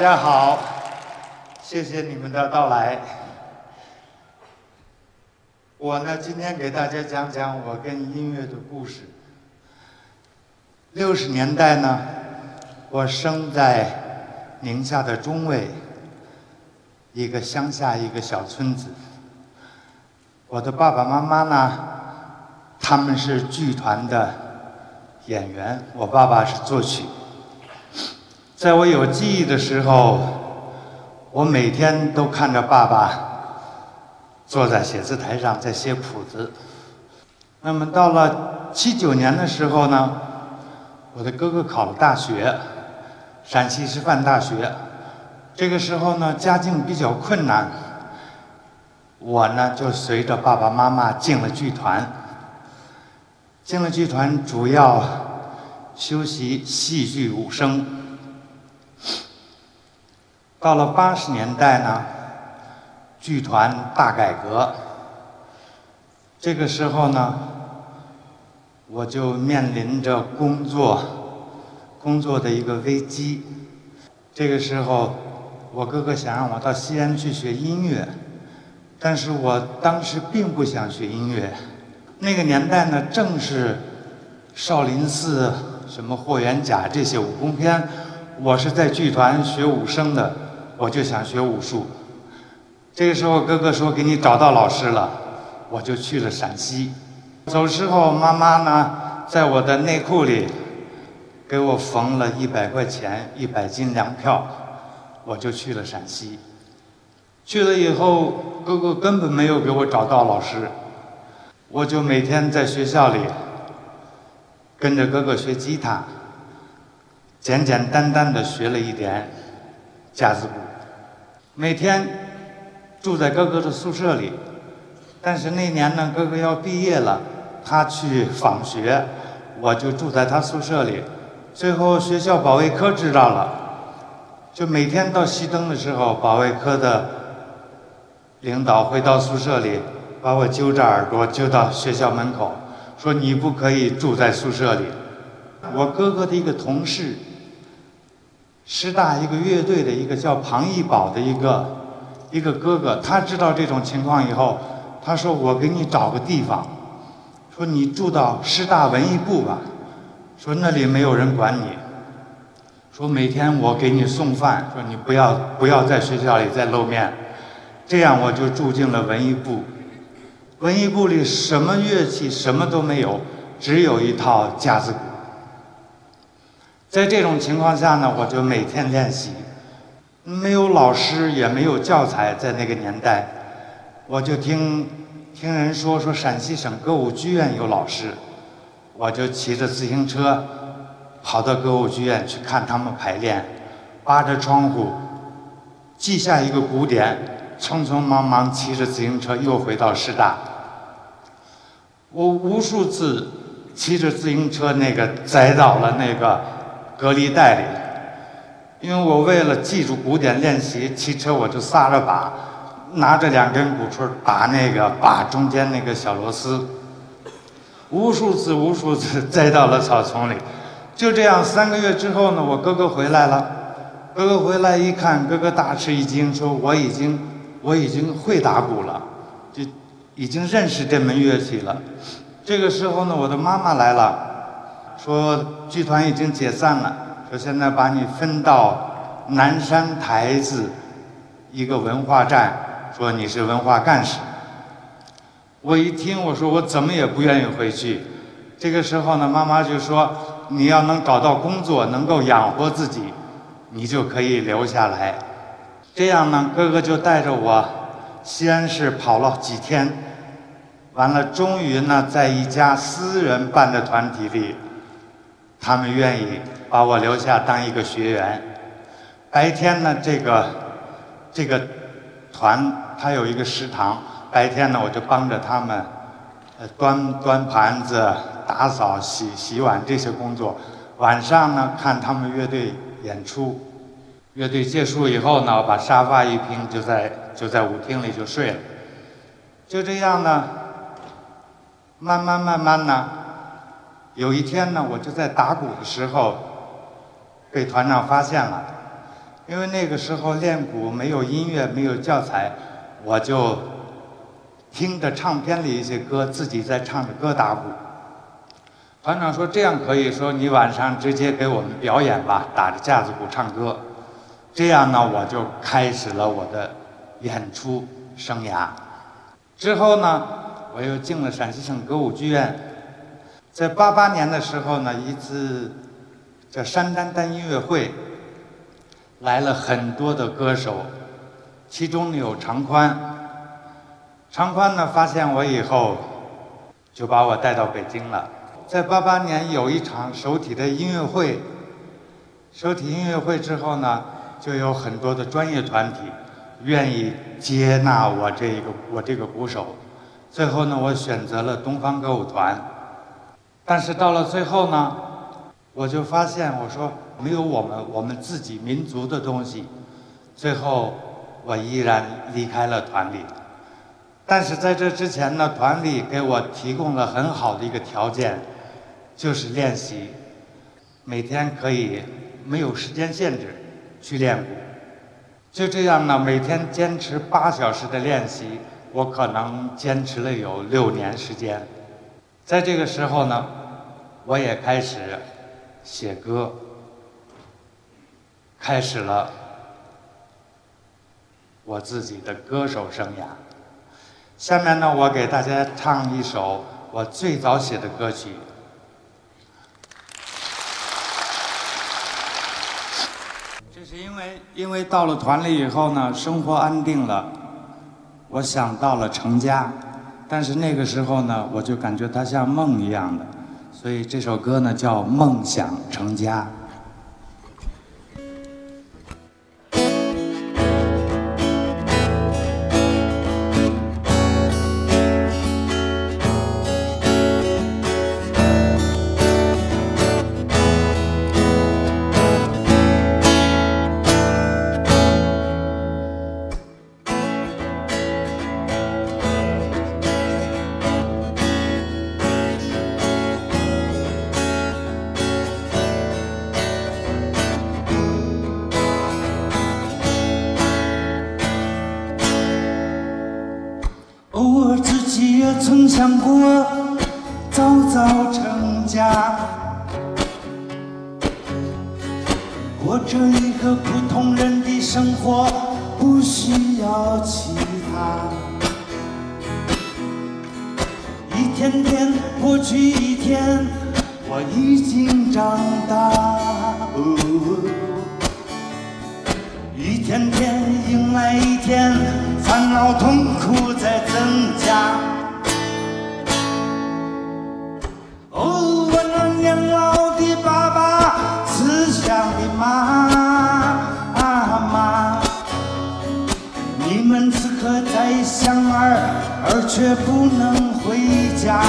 大家好，谢谢你们的到来。我呢，今天给大家讲讲我跟音乐的故事。六十年代呢，我生在宁夏的中卫，一个乡下一个小村子。我的爸爸妈妈呢，他们是剧团的演员，我爸爸是作曲。在我有记忆的时候，我每天都看着爸爸坐在写字台上在写谱子。那么到了七九年的时候呢，我的哥哥考了大学，陕西师范大学。这个时候呢，家境比较困难，我呢就随着爸爸妈妈进了剧团。进了剧团，主要修习戏剧武生。到了八十年代呢，剧团大改革。这个时候呢，我就面临着工作工作的一个危机。这个时候，我哥哥想让我到西安去学音乐，但是我当时并不想学音乐。那个年代呢，正是少林寺、什么霍元甲这些武功片，我是在剧团学武生的。我就想学武术。这个时候，哥哥说给你找到老师了，我就去了陕西。走时候，妈妈呢在我的内裤里给我缝了一百块钱，一百斤粮票，我就去了陕西。去了以后，哥哥根本没有给我找到老师，我就每天在学校里跟着哥哥学吉他，简简单单的学了一点架子鼓。每天住在哥哥的宿舍里，但是那年呢，哥哥要毕业了，他去访学，我就住在他宿舍里。最后学校保卫科知道了，就每天到熄灯的时候，保卫科的领导会到宿舍里把我揪着耳朵揪到学校门口，说你不可以住在宿舍里。我哥哥的一个同事。师大一个乐队的一个叫庞一宝的一个一个哥哥，他知道这种情况以后，他说：“我给你找个地方，说你住到师大文艺部吧，说那里没有人管你，说每天我给你送饭，说你不要不要在学校里再露面，这样我就住进了文艺部。文艺部里什么乐器什么都没有，只有一套架子鼓。”在这种情况下呢，我就每天练习，没有老师也没有教材，在那个年代，我就听听人说说陕西省歌舞剧院有老师，我就骑着自行车跑到歌舞剧院去看他们排练，扒着窗户记下一个鼓点，匆匆忙忙骑着自行车又回到师大。我无数次骑着自行车那个栽倒了那个隔离带里。因为我为了记住鼓点练习，骑车我就撒着把，拿着两根鼓槌打那个把中间那个小螺丝，无数次无数次栽到了草丛里。就这样，三个月之后呢，我哥哥回来了。哥哥回来一看，哥哥大吃一惊，说：“我已经，我已经会打鼓了，就已经认识这门乐器了。”这个时候呢，我的妈妈来了，说剧团已经解散了，说现在把你分到南山台子一个文化站，说你是文化干事。我一听，我说我怎么也不愿意回去。这个时候呢，妈妈就说。你要能找到工作，能够养活自己，你就可以留下来。这样呢，哥哥就带着我西安市跑了几天，完了，终于呢，在一家私人办的团体里，他们愿意把我留下当一个学员。白天呢，这个这个团他有一个食堂，白天呢，我就帮着他们，呃，端端盘子。打扫、洗洗碗这些工作，晚上呢看他们乐队演出，乐队结束以后呢，把沙发一拼，就在就在舞厅里就睡了。就这样呢，慢慢慢慢呢，有一天呢，我就在打鼓的时候，被团长发现了，因为那个时候练鼓没有音乐，没有教材，我就听着唱片里一些歌，自己在唱着歌打鼓。团长说：“这样可以说，你晚上直接给我们表演吧，打着架子鼓唱歌。这样呢，我就开始了我的演出生涯。之后呢，我又进了陕西省歌舞剧院。在八八年的时候呢，一次叫山丹丹音乐会，来了很多的歌手，其中有常宽。常宽呢，发现我以后，就把我带到北京了。”在八八年有一场首体的音乐会，首体音乐会之后呢，就有很多的专业团体愿意接纳我这一个我这个鼓手，最后呢，我选择了东方歌舞团，但是到了最后呢，我就发现我说没有我们我们自己民族的东西，最后我依然离开了团里。但是在这之前呢，团里给我提供了很好的一个条件。就是练习，每天可以没有时间限制去练鼓，就这样呢，每天坚持八小时的练习，我可能坚持了有六年时间。在这个时候呢，我也开始写歌，开始了我自己的歌手生涯。下面呢，我给大家唱一首我最早写的歌曲。这是因为，因为到了团里以后呢，生活安定了，我想到了成家，但是那个时候呢，我就感觉它像梦一样的，所以这首歌呢叫《梦想成家》。想过早早成家，过着一个普通人的生活，不需要其他。一天天过去，一天我已经长大。一天天迎来一天，烦恼痛苦在增加。妈妈，你们此刻在想儿，而却不能回家。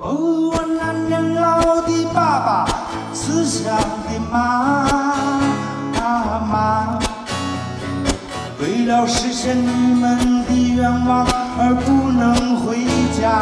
哦，我那年老的爸爸，慈祥的妈妈，为了实现你们的愿望而不能回家。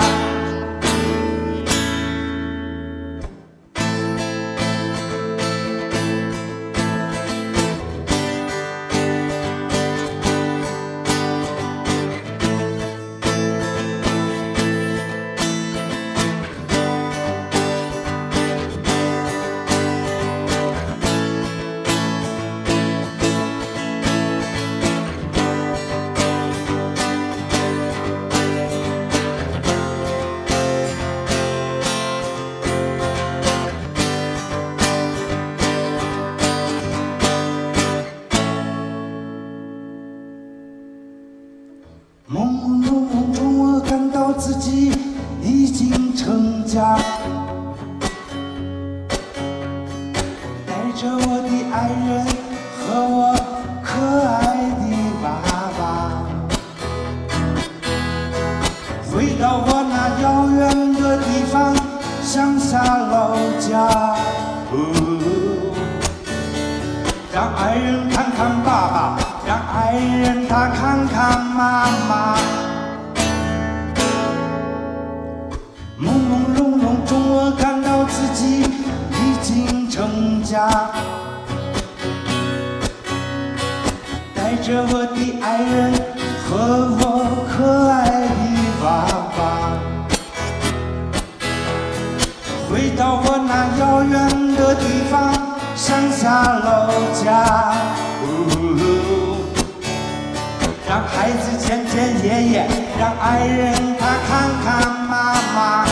让孩子见见爷爷，让爱人他看看妈妈，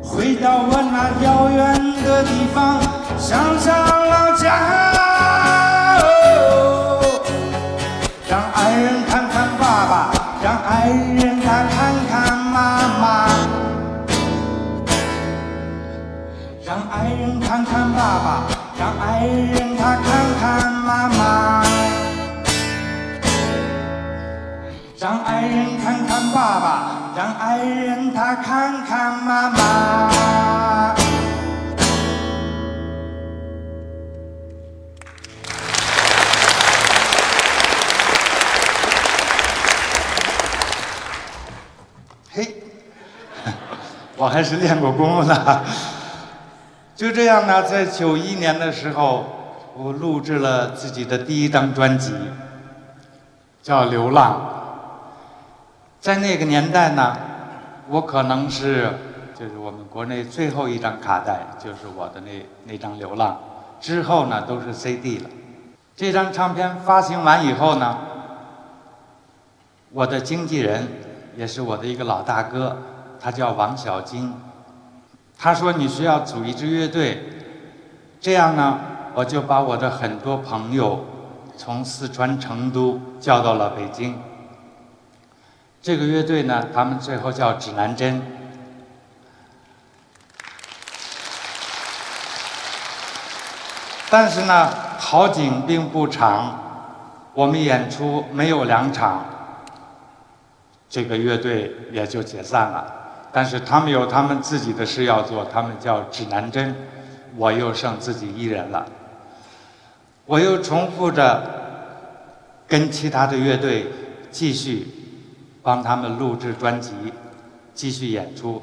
回到我那遥远的地方，乡下老家，让爱人看看爸爸，让爱人他看看妈妈。让爱人看看爸爸，让爱人他看看妈妈。让爱人看看爸爸，让爱人他看看妈妈。嘿，我还是练过功的。就这样呢，在九一年的时候，我录制了自己的第一张专辑，叫《流浪》。在那个年代呢，我可能是就是我们国内最后一张卡带，就是我的那那张《流浪》，之后呢都是 CD 了。这张唱片发行完以后呢，我的经纪人也是我的一个老大哥，他叫王小金。他说：“你需要组一支乐队，这样呢，我就把我的很多朋友从四川成都叫到了北京。这个乐队呢，他们最后叫指南针。但是呢，好景并不长，我们演出没有两场，这个乐队也就解散了。”但是他们有他们自己的事要做，他们叫指南针，我又剩自己一人了。我又重复着跟其他的乐队继续帮他们录制专辑，继续演出。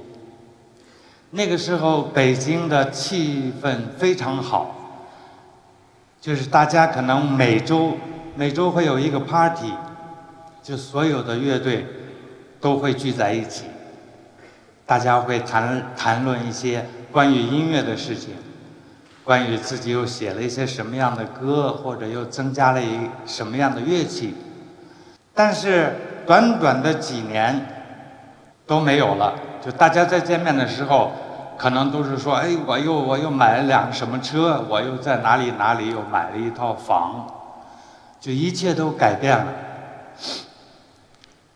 那个时候北京的气氛非常好，就是大家可能每周每周会有一个 party，就所有的乐队都会聚在一起。大家会谈谈论一些关于音乐的事情，关于自己又写了一些什么样的歌，或者又增加了一什么样的乐器。但是短短的几年都没有了，就大家在见面的时候，可能都是说：“哎，我又我又买了辆什么车，我又在哪里哪里又买了一套房。”就一切都改变了。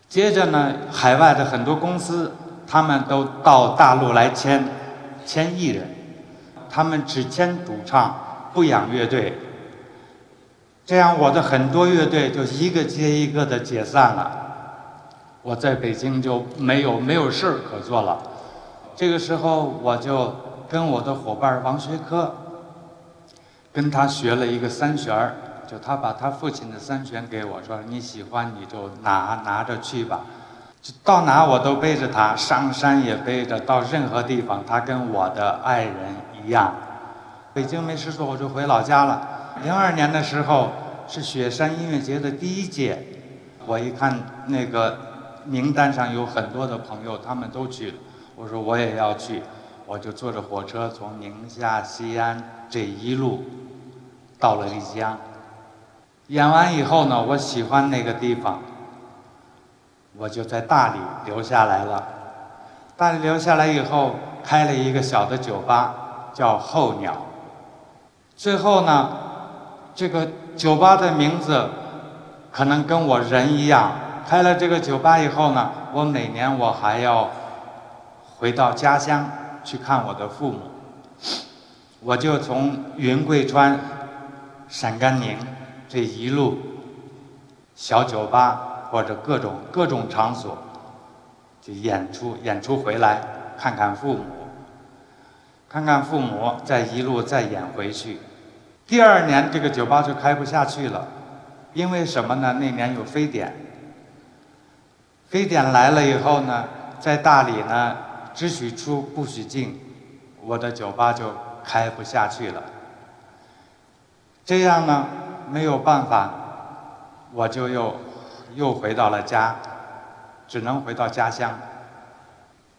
接着呢，海外的很多公司。他们都到大陆来签，签艺人，他们只签主唱，不养乐队。这样，我的很多乐队就一个接一个的解散了。我在北京就没有没有事儿可做了。这个时候，我就跟我的伙伴王学科，跟他学了一个三弦儿，就他把他父亲的三弦给我说：“你喜欢你就拿拿着去吧。”到哪我都背着他，上山也背着，到任何地方，他跟我的爱人一样。北京没事做，我就回老家了。零二年的时候是雪山音乐节的第一届，我一看那个名单上有很多的朋友，他们都去了，我说我也要去，我就坐着火车从宁夏、西安这一路到了丽江。演完以后呢，我喜欢那个地方。我就在大理留下来了。大理留下来以后，开了一个小的酒吧，叫候鸟。最后呢，这个酒吧的名字可能跟我人一样。开了这个酒吧以后呢，我每年我还要回到家乡去看我的父母。我就从云贵川、陕甘宁这一路小酒吧。或者各种各种场所，就演出，演出回来看看父母，看看父母，再一路再演回去。第二年这个酒吧就开不下去了，因为什么呢？那年有非典，非典来了以后呢，在大理呢只许出不许进，我的酒吧就开不下去了。这样呢没有办法，我就又。又回到了家，只能回到家乡，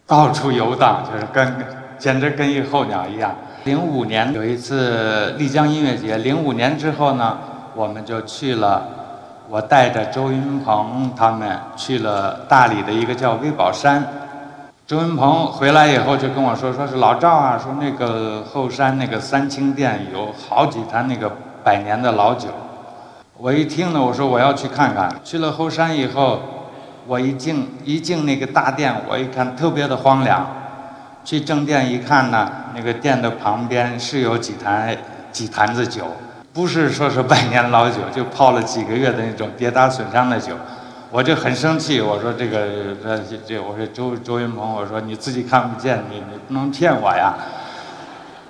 到处游荡，就是跟简直跟一候鸟一样。零五年有一次丽江音乐节，零五年之后呢，我们就去了，我带着周云鹏他们去了大理的一个叫威宝山。周云鹏回来以后就跟我说，说是老赵啊，说那个后山那个三清殿有好几坛那个百年的老酒。我一听呢，我说我要去看看。去了后山以后，我一进一进那个大殿，我一看特别的荒凉。去正殿一看呢，那个殿的旁边是有几坛几坛子酒，不是说是百年老酒，就泡了几个月的那种跌打损伤的酒。我就很生气，我说这个这这，我说周周云鹏，我说你自己看不见，你你不能骗我呀。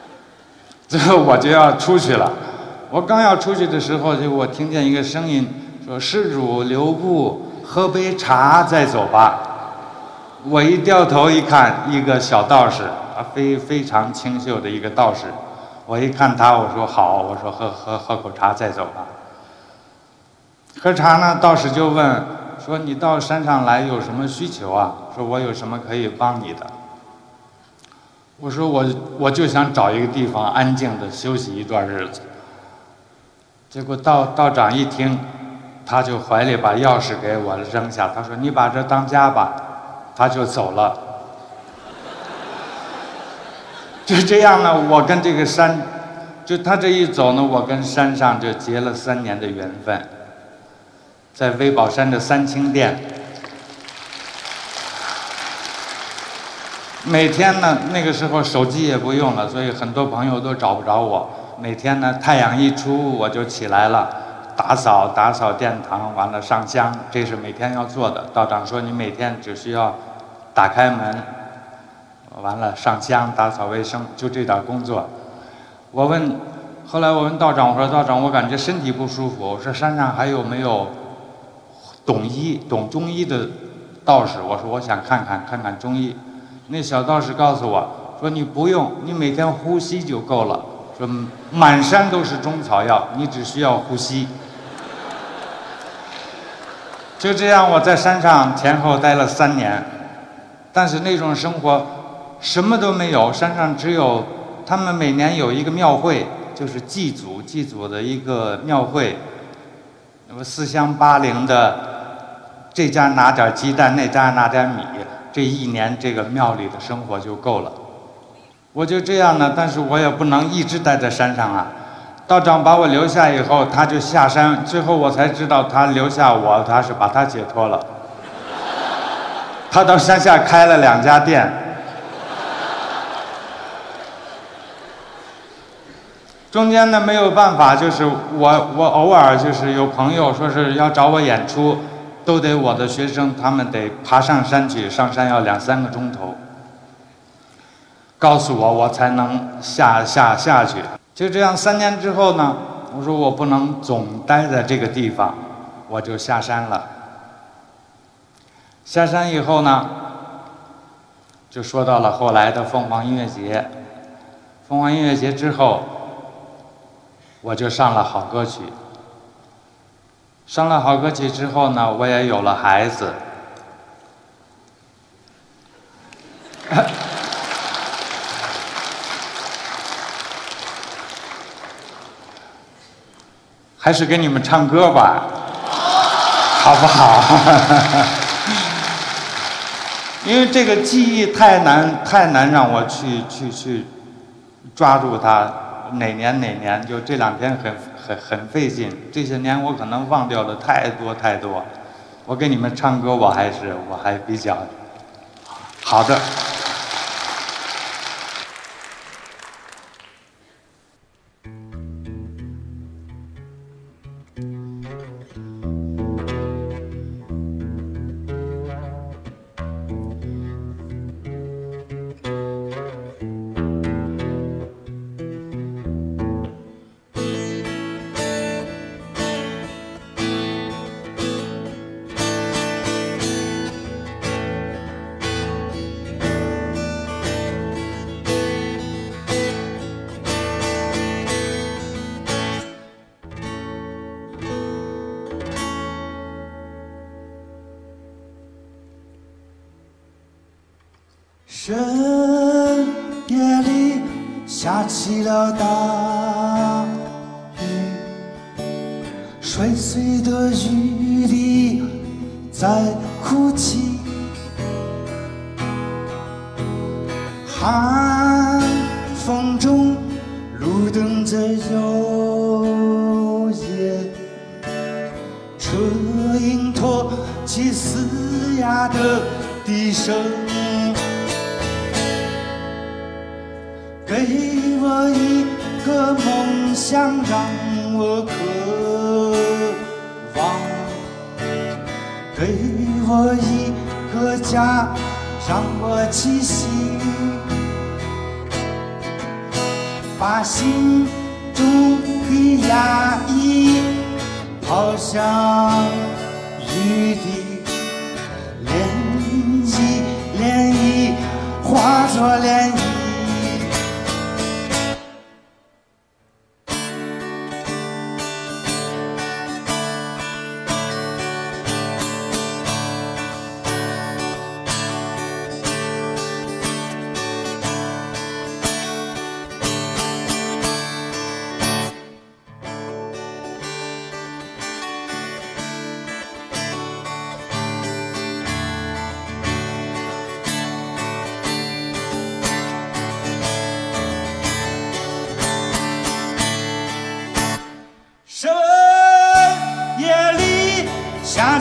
最后我就要出去了。我刚要出去的时候，就我听见一个声音说：“施主留步，喝杯茶再走吧。”我一掉头一看，一个小道士，啊，非非常清秀的一个道士。我一看他，我说：“好，我说喝喝喝口茶再走吧。”喝茶呢，道士就问说：“你到山上来有什么需求啊？说我有什么可以帮你的？”我说：“我我就想找一个地方安静的休息一段日子。”结果道道长一听，他就怀里把钥匙给我扔下，他说：“你把这当家吧。”他就走了。就这样呢，我跟这个山，就他这一走呢，我跟山上就结了三年的缘分。在威宝山的三清殿，每天呢，那个时候手机也不用了，所以很多朋友都找不着我。每天呢，太阳一出我就起来了，打扫打扫殿堂，完了上香，这是每天要做的。道长说你每天只需要打开门，完了上香打扫卫生，就这点工作。我问，后来我问道长，我说道长，我感觉身体不舒服，我说山上还有没有懂医、懂中医的道士？我说我想看看看看中医。那小道士告诉我说你不用，你每天呼吸就够了。说满山都是中草药，你只需要呼吸。就这样，我在山上前后待了三年，但是那种生活什么都没有，山上只有他们每年有一个庙会，就是祭祖祭祖的一个庙会，那么四乡八邻的，这家拿点鸡蛋，那家拿点米，这一年这个庙里的生活就够了。我就这样呢，但是我也不能一直待在山上啊。道长把我留下以后，他就下山，最后我才知道他留下我，他是把他解脱了。他到山下开了两家店。中间呢没有办法，就是我我偶尔就是有朋友说是要找我演出，都得我的学生他们得爬上山去，上山要两三个钟头。告诉我，我才能下下下去。就这样，三年之后呢，我说我不能总待在这个地方，我就下山了。下山以后呢，就说到了后来的凤凰音乐节。凤凰音乐节之后，我就上了好歌曲。上了好歌曲之后呢，我也有了孩子。还是给你们唱歌吧，好不好？因为这个记忆太难，太难让我去去去抓住它。哪年哪年？就这两天很很很费劲。这些年我可能忘掉了太多太多。我给你们唱歌，我还是我还比较好的。寒风中路灯在摇曳，车影托起嘶哑的笛声。给我一个梦想，让我渴望；给我一个家，让我栖息。把心中的压抑抛向雨滴，涟漪，涟漪化作涟漪。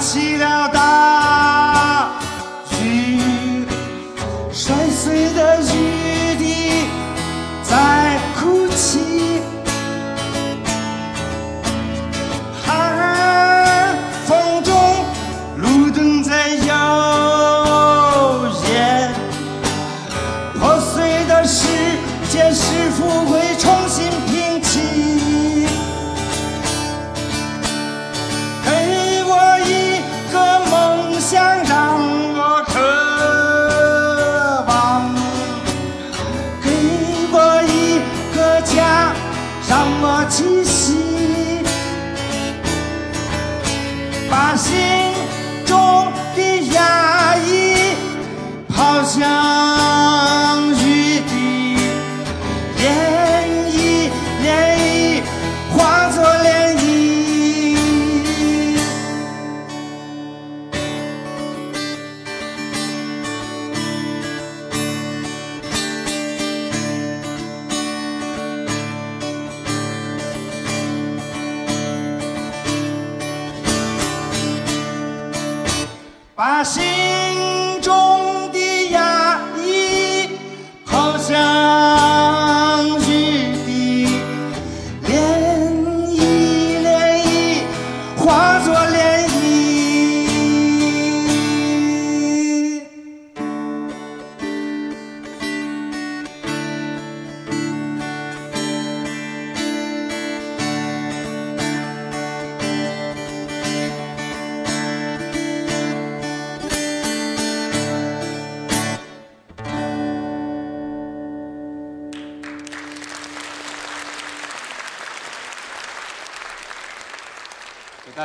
下起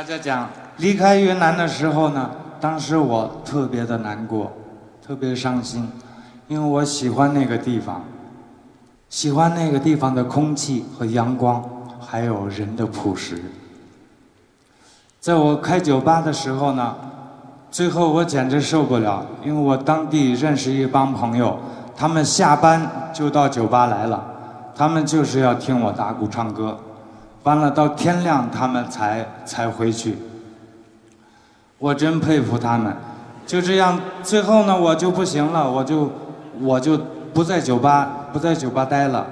家讲，离开云南的时候呢，当时我特别的难过，特别伤心，因为我喜欢那个地方，喜欢那个地方的空气和阳光，还有人的朴实。在我开酒吧的时候呢，最后我简直受不了，因为我当地认识一帮朋友，他们下班就到酒吧来了，他们就是要听我打鼓唱歌，完了到天亮他们才才回去。我真佩服他们，就这样，最后呢我就不行了，我就我就不在酒吧不在酒吧待了，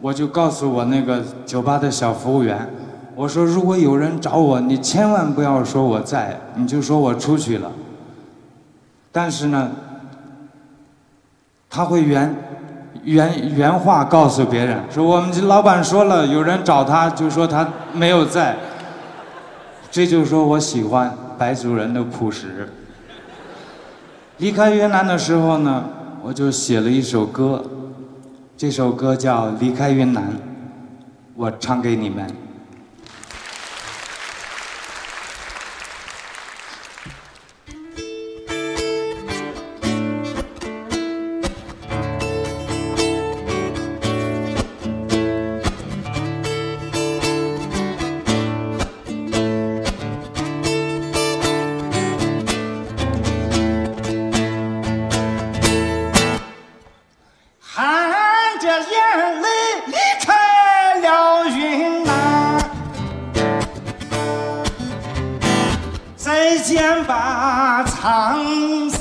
我就告诉我那个酒吧的小服务员。我说，如果有人找我，你千万不要说我在，你就说我出去了。但是呢，他会原原原话告诉别人，说我们老板说了，有人找他，就说他没有在。这就说我喜欢白族人的朴实。离开云南的时候呢，我就写了一首歌，这首歌叫《离开云南》，我唱给你们。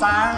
sáng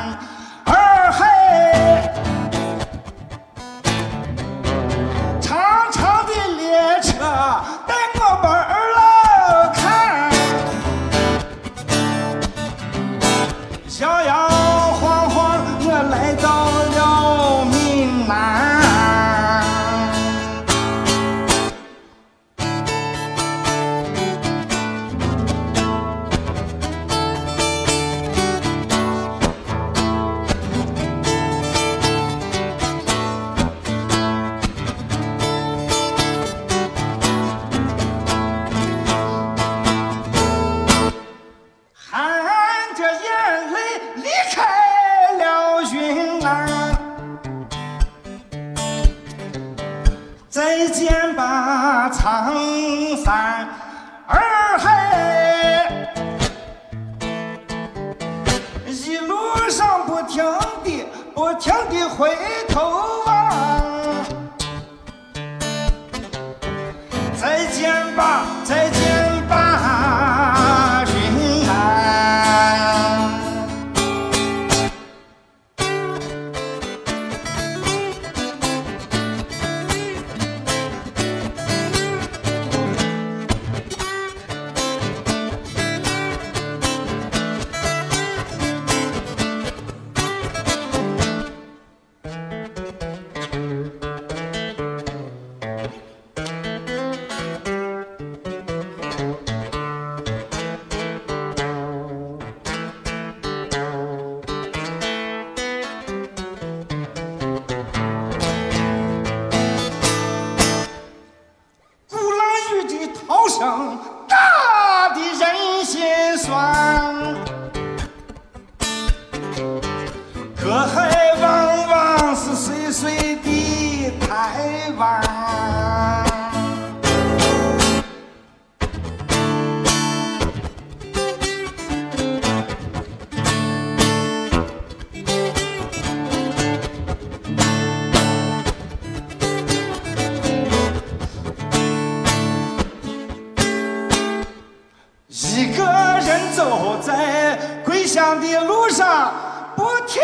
一个人走在归乡的路上，不停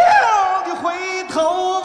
的回头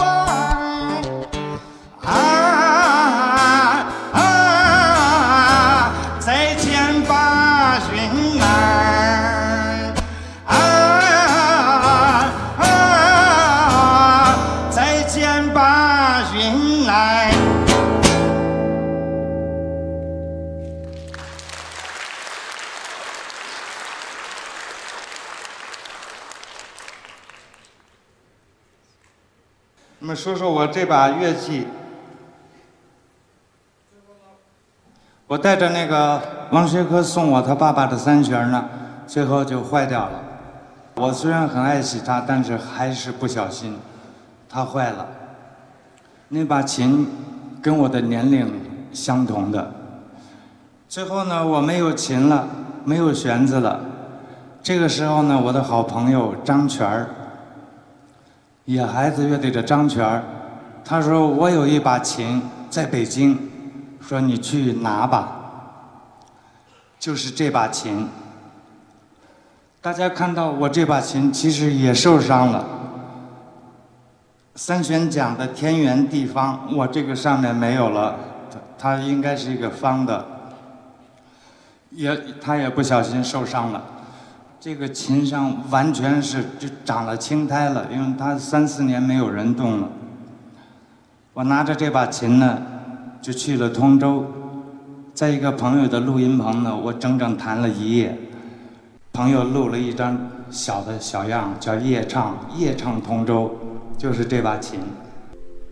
说说我这把乐器，我带着那个王学科送我他爸爸的三弦呢，最后就坏掉了。我虽然很爱惜它，但是还是不小心，它坏了。那把琴跟我的年龄相同的。最后呢，我没有琴了，没有弦子了。这个时候呢，我的好朋友张全儿，野孩子乐队的张全，他说我有一把琴在北京，说你去拿吧。就是这把琴。大家看到我这把琴其实也受伤了。三弦讲的天圆地方，我这个上面没有了，它它应该是一个方的。也，他也不小心受伤了。这个琴上完全是就长了青苔了，因为它三四年没有人动了。我拿着这把琴呢，就去了通州，在一个朋友的录音棚呢，我整整弹了一夜。朋友录了一张小的小样，叫《夜唱》，夜唱通州，就是这把琴。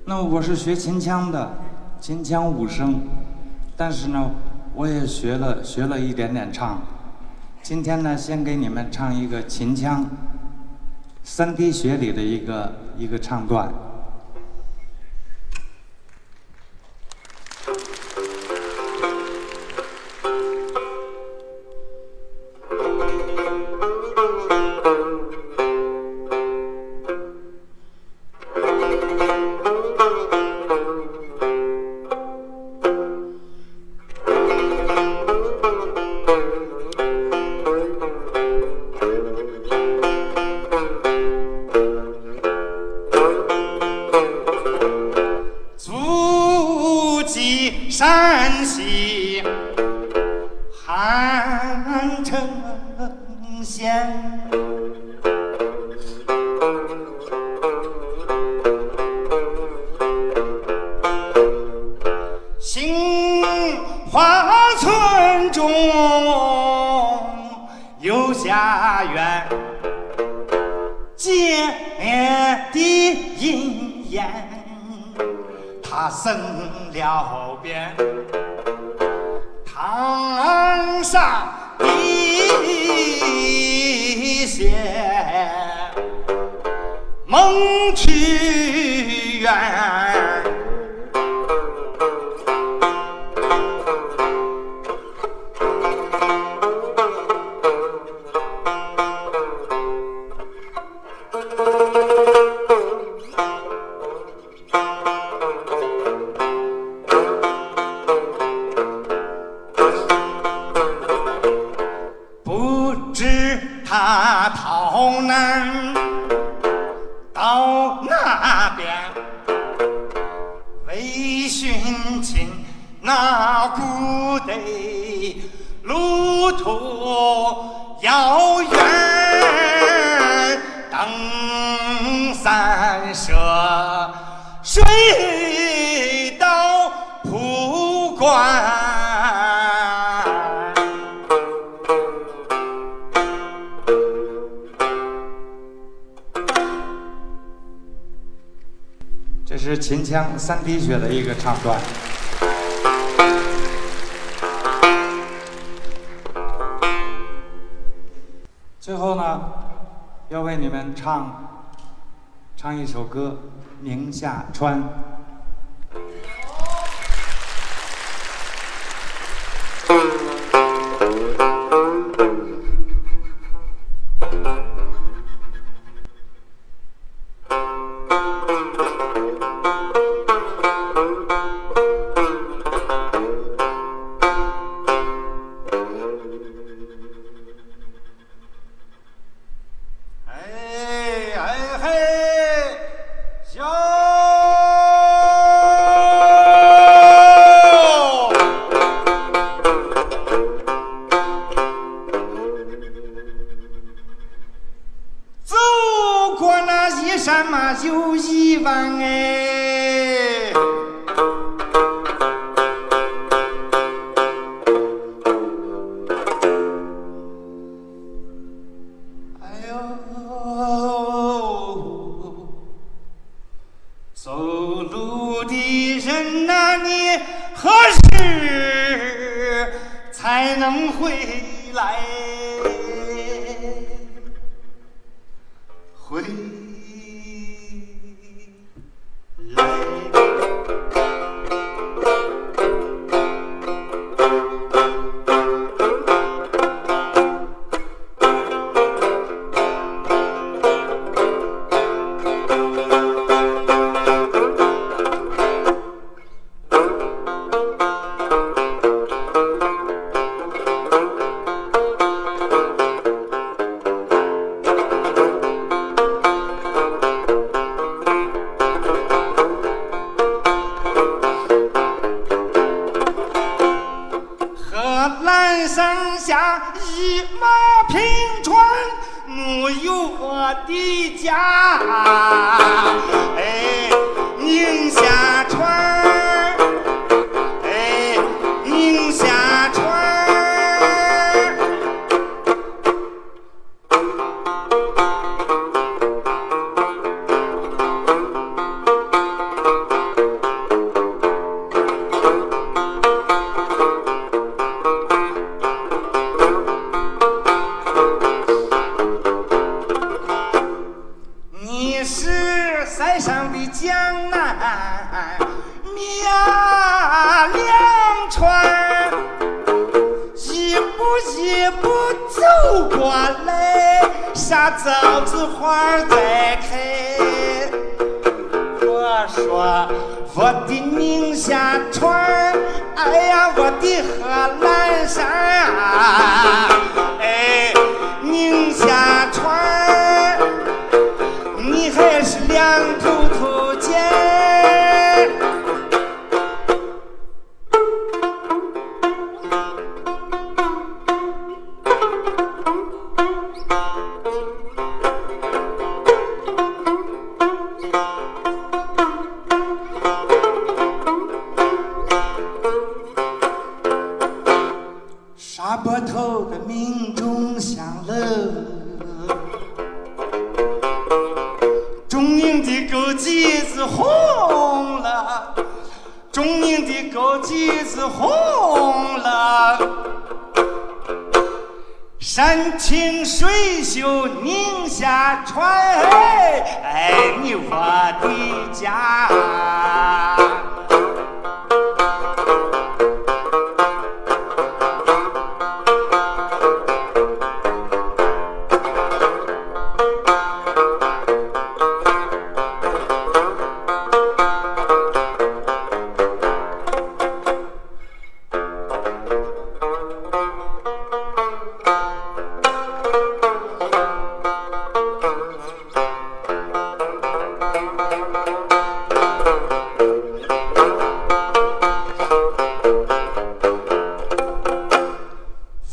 那我是学秦腔的，秦腔五声，但是呢。我也学了学了一点点唱，今天呢，先给你们唱一个秦腔，三滴血里的一个一个唱段。逃难到那边，为寻亲那故地，路途遥远，登山涉水到蒲关。秦腔三滴血的一个唱段，最后呢，要为你们唱唱一首歌《宁夏川》。的家。两头头见。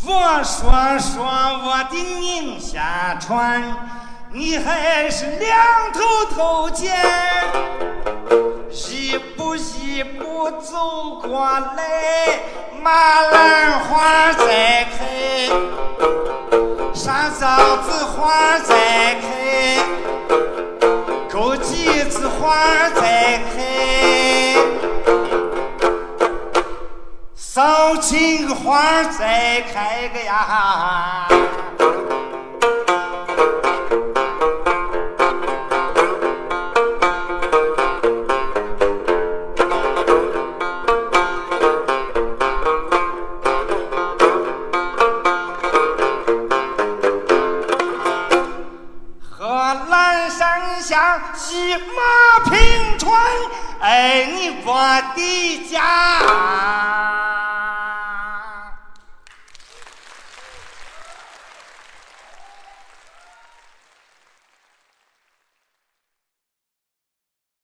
我说说我的宁夏川，你还是两头头尖，一步一步走过来，马兰花在开，山枣子花在开。花儿再开，捎起个花儿再开个呀。的家。